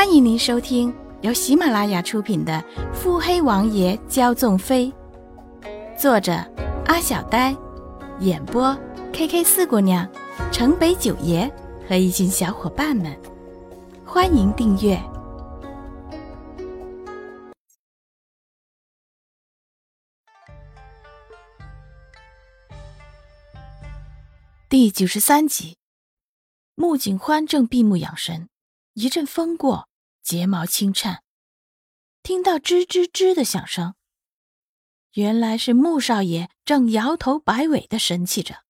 欢迎您收听由喜马拉雅出品的《腹黑王爷骄纵妃》，作者阿小呆，演播 K K 四姑娘、城北九爷和一群小伙伴们。欢迎订阅第九十三集。穆景欢正闭目养神。一阵风过，睫毛轻颤，听到吱吱吱的响声，原来是穆少爷正摇头摆尾的神气着。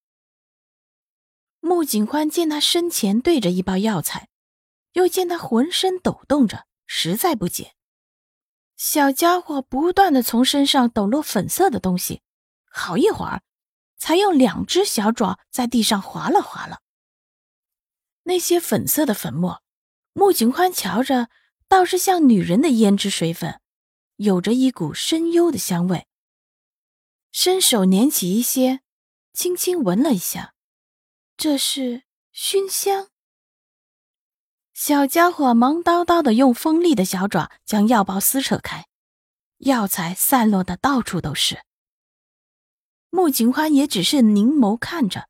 穆景欢见他身前对着一包药材，又见他浑身抖动着，实在不解。小家伙不断的从身上抖落粉色的东西，好一会儿，才用两只小爪在地上划了划了。那些粉色的粉末。穆景欢瞧着，倒是像女人的胭脂水粉，有着一股深幽的香味。伸手捻起一些，轻轻闻了一下，这是熏香。小家伙忙叨叨的用锋利的小爪将药包撕扯开，药材散落的到处都是。穆景欢也只是凝眸看着，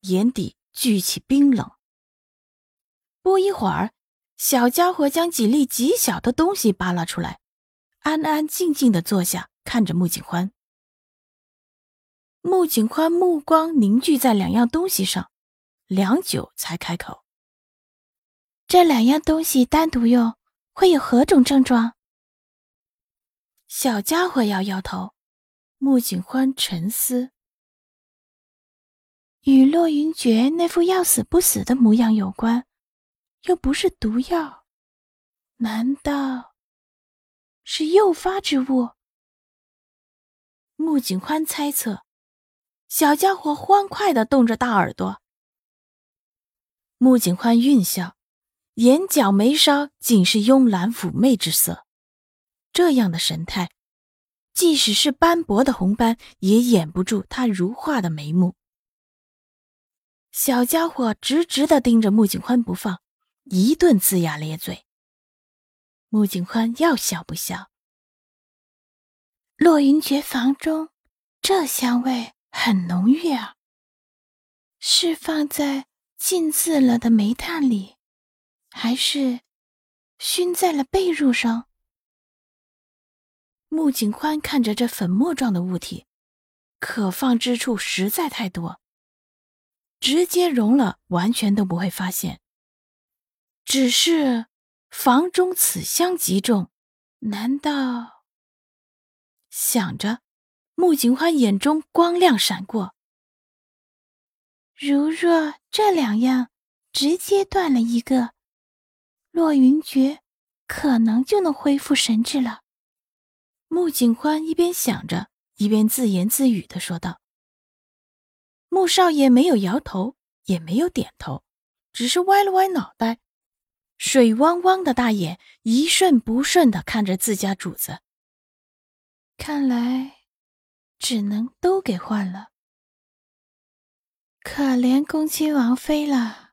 眼底聚起冰冷。不一会儿。小家伙将几粒极小的东西扒拉出来，安安静静的坐下，看着穆景欢。穆景欢目光凝聚在两样东西上，良久才开口：“这两样东西单独用会有何种症状？”小家伙摇摇头。穆景欢沉思：“与洛云珏那副要死不死的模样有关。”又不是毒药，难道是诱发之物？穆景欢猜测。小家伙欢快的动着大耳朵。穆景欢运笑，眼角眉梢尽是慵懒妩媚之色，这样的神态，即使是斑驳的红斑也掩不住他如画的眉目。小家伙直直的盯着穆景欢不放。一顿龇牙咧嘴。穆景欢要笑不笑。洛云珏房中，这香味很浓郁啊。是放在浸渍了的煤炭里，还是熏在了被褥上？穆景欢看着这粉末状的物体，可放之处实在太多，直接融了，完全都不会发现。只是房中此香极重，难道？想着，穆景欢眼中光亮闪过。如若这两样直接断了一个，洛云珏可能就能恢复神智了。穆景欢一边想着，一边自言自语的说道。穆少爷没有摇头，也没有点头，只是歪了歪脑袋。水汪汪的大眼一瞬不瞬的看着自家主子，看来只能都给换了。可怜恭亲王妃了，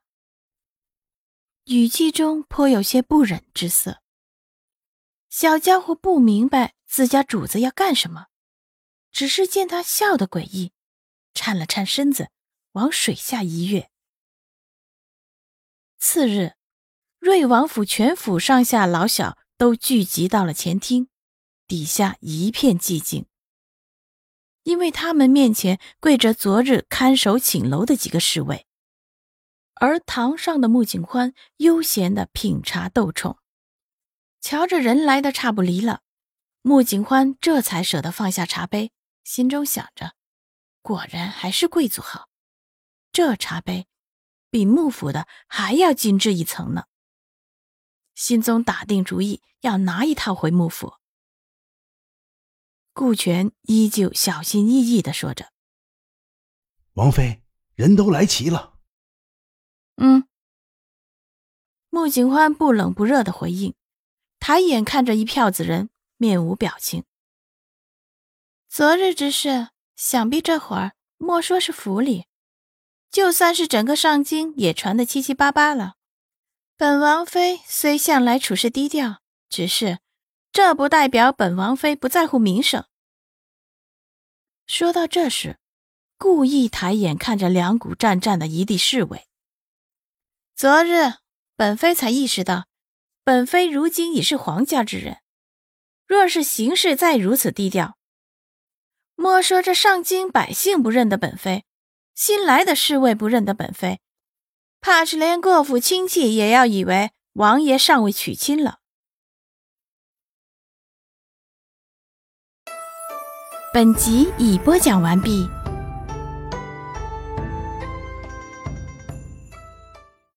语气中颇有些不忍之色。小家伙不明白自家主子要干什么，只是见他笑得诡异，颤了颤身子，往水下一跃。次日。瑞王府全府上下老小都聚集到了前厅，底下一片寂静，因为他们面前跪着昨日看守寝楼的几个侍卫，而堂上的穆景欢悠闲的品茶斗宠，瞧着人来的差不离了，穆景欢这才舍得放下茶杯，心中想着，果然还是贵族好，这茶杯比幕府的还要精致一层呢。心中打定主意，要拿一套回幕府。顾全依旧小心翼翼的说着：“王妃，人都来齐了。”“嗯。”穆景欢不冷不热的回应，抬眼看着一票子人，面无表情。昨日之事，想必这会儿莫说是府里，就算是整个上京，也传得七七八八了。本王妃虽向来处事低调，只是这不代表本王妃不在乎名声。说到这时，故意抬眼看着两股战战的一地侍卫。昨日本妃才意识到，本妃如今已是皇家之人，若是行事再如此低调，莫说这上京百姓不认得本妃，新来的侍卫不认得本妃。怕是连各府亲戚也要以为王爷尚未娶亲了。本集已播讲完毕。